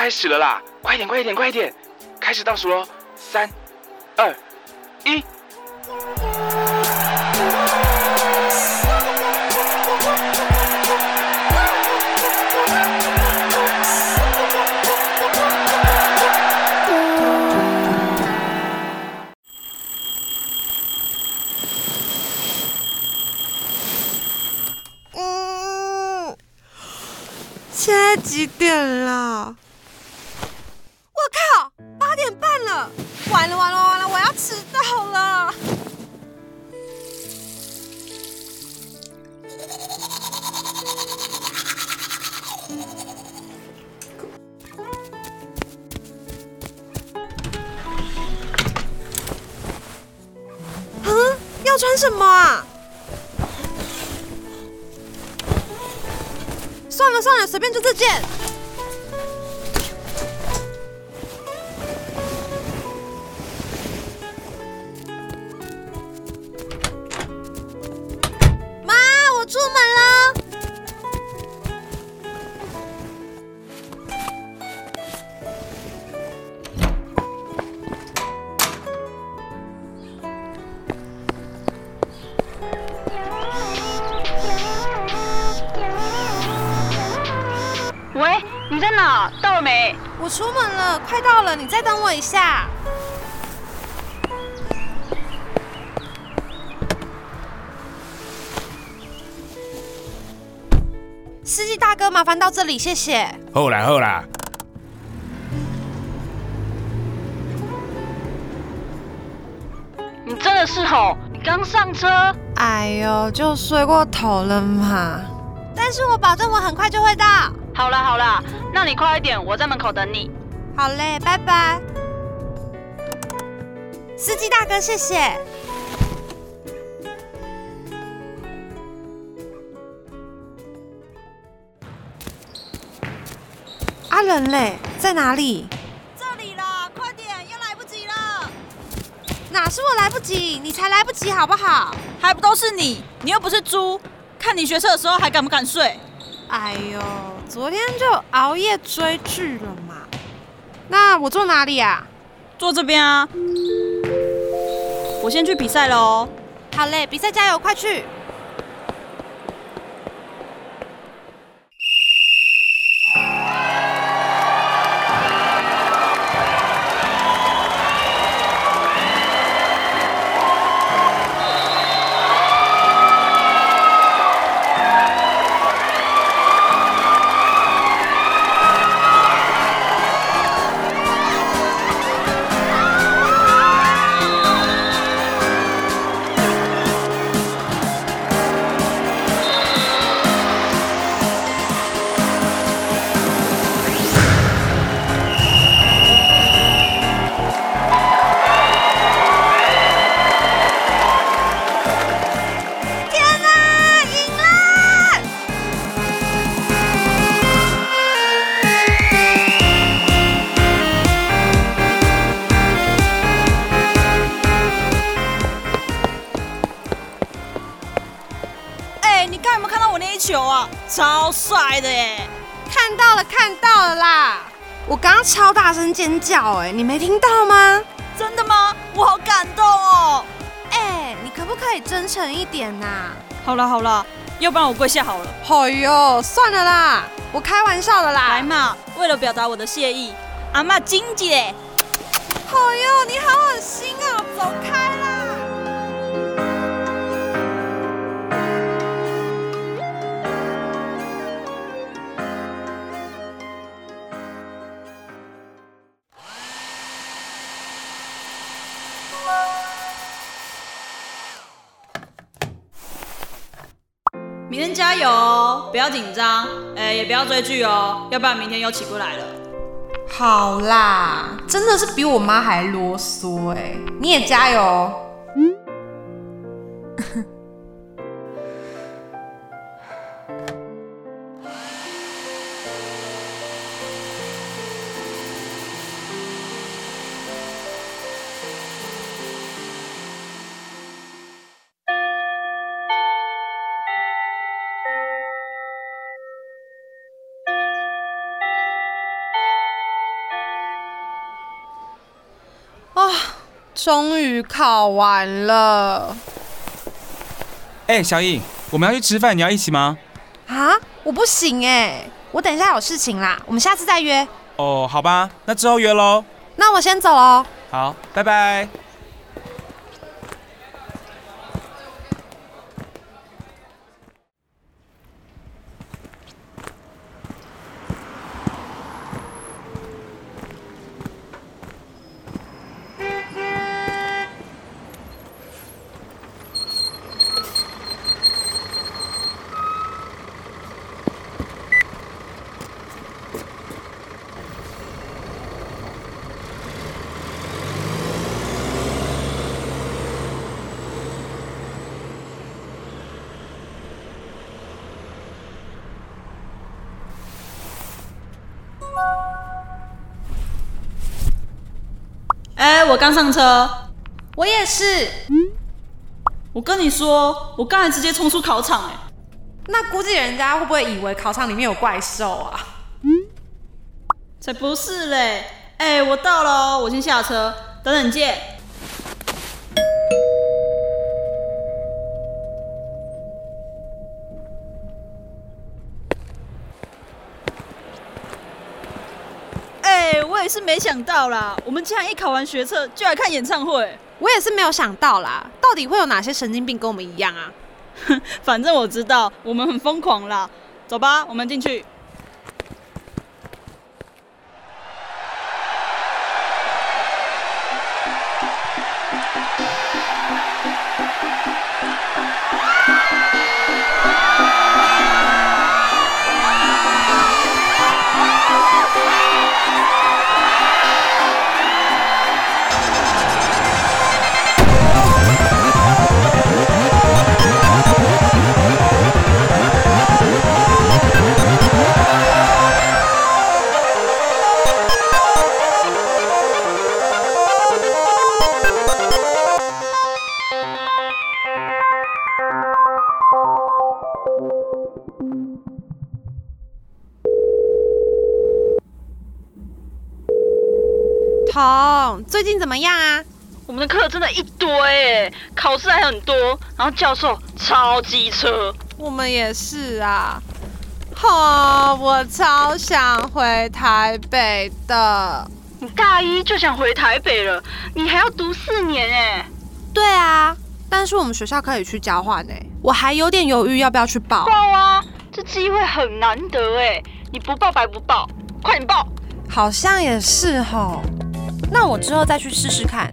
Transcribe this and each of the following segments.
开始了啦！快点，快一点，快一点！开始倒数喽，三、二、一。嗯，现在几点了？完了完了完了，我要迟到了！啊，要穿什么啊？算了算了，随便就这件。了没？我出门了，快到了，你再等我一下。司机大哥，麻烦到这里，谢谢。好啦好啦，你真的是吼，你刚上车。哎呦，就睡过头了嘛。但是我保证我很快就会到。好了好了，那你快一点，我在门口等你。好嘞，拜拜。司机大哥，谢谢。阿仁嘞，在哪里？这里啦，快点，又来不及了！哪是我来不及，你才来不及好不好？还不都是你？你又不是猪，看你学车的时候还敢不敢睡？哎呦，昨天就熬夜追剧了嘛。那我坐哪里啊？坐这边啊！我先去比赛了哦。好嘞，比赛加油，快去！超帅的耶！看到了，看到了啦！我刚刚超大声尖叫，哎，你没听到吗？真的吗？我好感动哦！哎，你可不可以真诚一点呐、好了好了，要不然我跪下好了。哎呦，算了啦，我开玩笑的啦。来嘛，为了表达我的谢意，阿妈金姐，哎呦，你好恶心啊，走开明天加油哦，不要紧张，哎、也不要追剧哦，要不然明天又起不来了。好啦，真的是比我妈还啰嗦哎，你也加油。终于考完了。哎，小颖，我们要去吃饭，你要一起吗？啊，我不行哎，我等一下有事情啦，我们下次再约。哦，好吧，那之后约喽。那我先走喽。好，拜拜。哎，我刚上车，我也是。我跟你说，我刚才直接冲出考场，哎，那估计人家会不会以为考场里面有怪兽啊？才不是嘞！哎，我到了，我先下车，等等见。是没想到啦，我们竟然一考完学测就来看演唱会。我也是没有想到啦，到底会有哪些神经病跟我们一样啊？反正我知道，我们很疯狂啦。走吧，我们进去。彤，最近怎么样啊？我们的课真的一堆哎，考试还很多，然后教授超机车。我们也是啊。哦，我超想回台北的。你大一就想回台北了？你还要读四年哎。对啊，但是我们学校可以去交换哎，我还有点犹豫要不要去报。报啊，这机会很难得哎，你不报白不报，快点报。好像也是哈。那我之后再去试试看。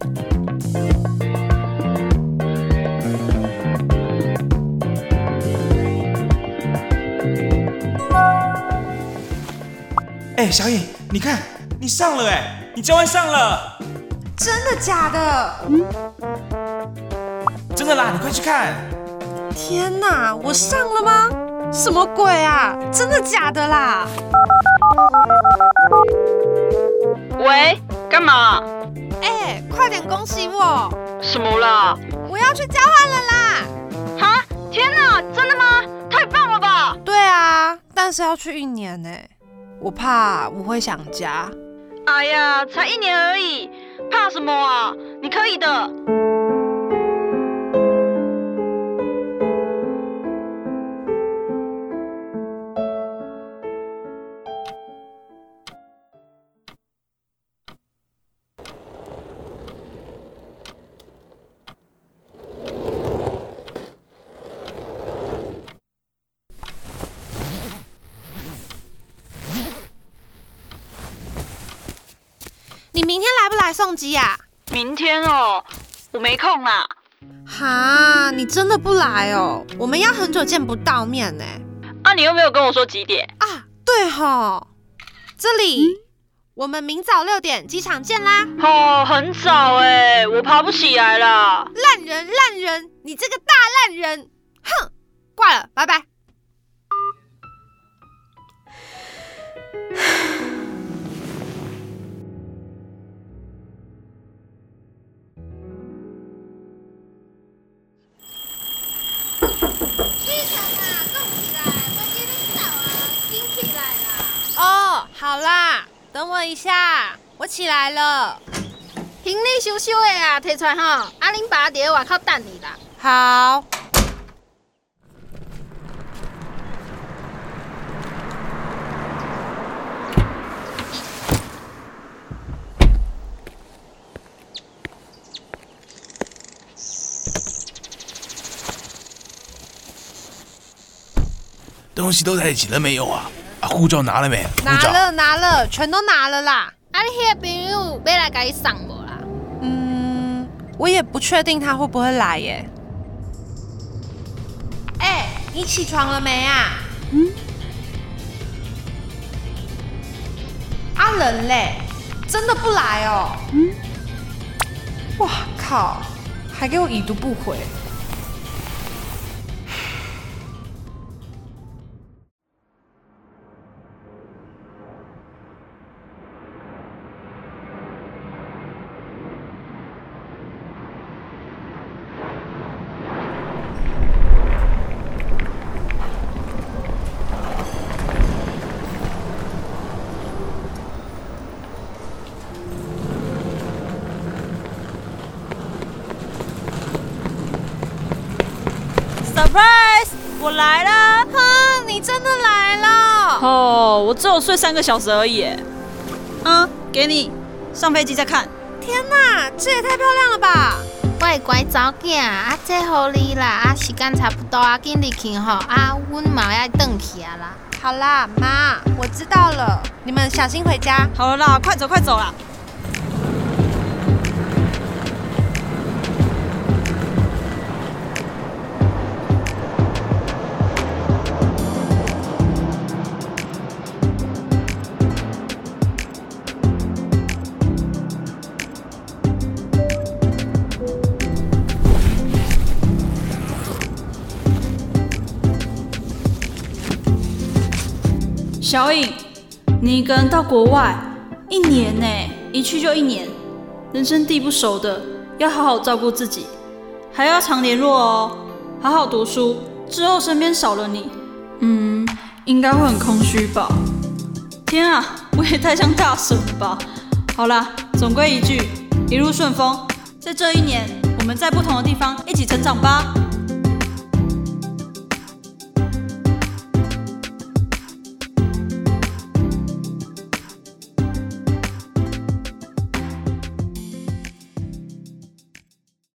哎，小颖，你看，你上了哎，你交换上了。真的假的？真的啦，你快去看。天哪，我上了吗？什么鬼啊？真的假的啦？喂？干嘛？哎，快点恭喜我！什么啦？我要去交换了啦！哈？天哪，真的吗？太棒了吧！对啊，但是要去一年呢，我怕我会想家。哎呀，才一年而已，怕什么啊？你可以的。明天来不来送机呀？明天哦，我没空啦。哈，你真的不来哦？我们要很久见不到面呢。啊，你又没有跟我说几点啊？对哈，这里，我们明早六点机场见啦。哦，很早哎，我爬不起来了。烂人，烂人，你这个大烂人！哼，挂了，拜拜。好啦，等我一下，我起来了。行李收收的啊，摕出来吼，啊恁爸伫咧外口等你啦。好。东西都在一起了没有啊？啊，护照拿了没？拿了拿了，全都拿了啦。啊，你迄个朋友要来甲你送无啦？嗯，我也不确定他会不会来耶。哎、你起床了没啊？嗯。阿仁嘞，真的不来哦。嗯。哇靠，还给我已读不回。Surprise！我来了！哼，你真的来了。哦，我只有睡三个小时而已。嗯，给你，上飞机再看。天哪，这也太漂亮了吧！喂，乖查某囝，啊，这好你啦，啊，时间差不多啊，紧入去吼，啊，阮嘛要转去啊啦。好啦，妈，我知道了，你们小心回家。好了啦，快走快走啦！小颖，你一个人到国外一年呢，一去就一年，人生地不熟的，要好好照顾自己，还要常联络哦，好好读书。之后身边少了你，嗯，应该会很空虚吧？天啊，我也太像大神了吧！好啦，总归一句，一路顺风。在这一年，我们在不同的地方一起成长吧。